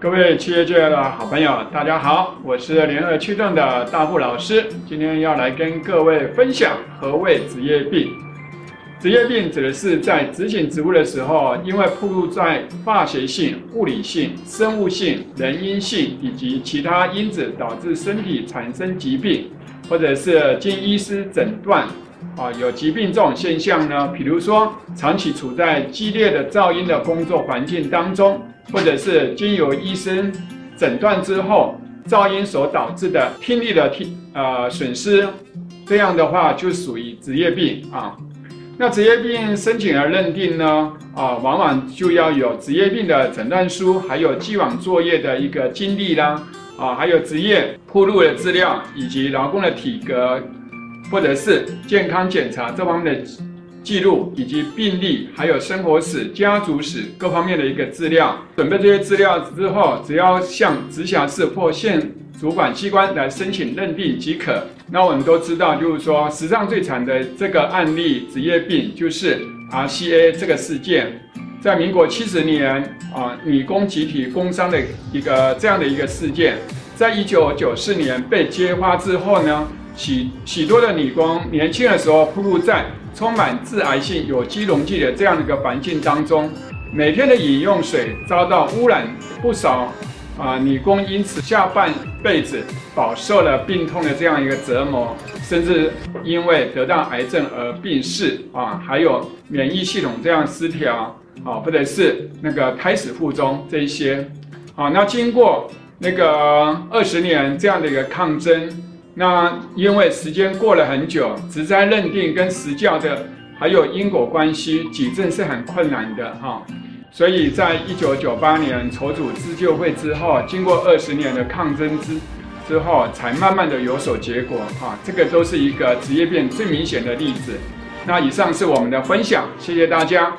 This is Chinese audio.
各位企业界的好朋友，大家好，我是联合驱动的大户老师，今天要来跟各位分享何谓职业病。职业病指的是在执行职务的时候，因为暴露在化学性、物理性、生物性、人因性以及其他因子，导致身体产生疾病，或者是经医师诊断啊有疾病这种现象呢。比如说，长期处在激烈的噪音的工作环境当中，或者是经由医生诊断之后，噪音所导致的听力的听呃损失，这样的话就属于职业病啊。那职业病申请而认定呢，啊，往往就要有职业病的诊断书，还有既往作业的一个经历啦，啊，还有职业暴露的资料，以及劳工的体格，或者是健康检查这方面的记录，以及病历，还有生活史、家族史各方面的一个资料。准备这些资料之后，只要向直辖市或县主管机关来申请认定即可。那我们都知道，就是说史上最惨的这个案例职业病，就是 RCA 这个事件，在民国七十年啊，女工集体工伤的一个这样的一个事件，在一九九四年被揭发之后呢，许许多的女工年轻的时候暴露在充满致癌性有机溶剂的这样的一个环境当中，每天的饮用水遭到污染，不少。啊，女工因此下半辈子饱受了病痛的这样一个折磨，甚至因为得到癌症而病逝啊，还有免疫系统这样失调啊，或者是那个胎死腹中这一些。好，那经过那个二十年这样的一个抗争，那因为时间过了很久，职灾认定跟实教的还有因果关系举证是很困难的哈。所以在一九九八年筹组自救会之后，经过二十年的抗争之之后，才慢慢的有所结果哈。这个都是一个职业病最明显的例子。那以上是我们的分享，谢谢大家。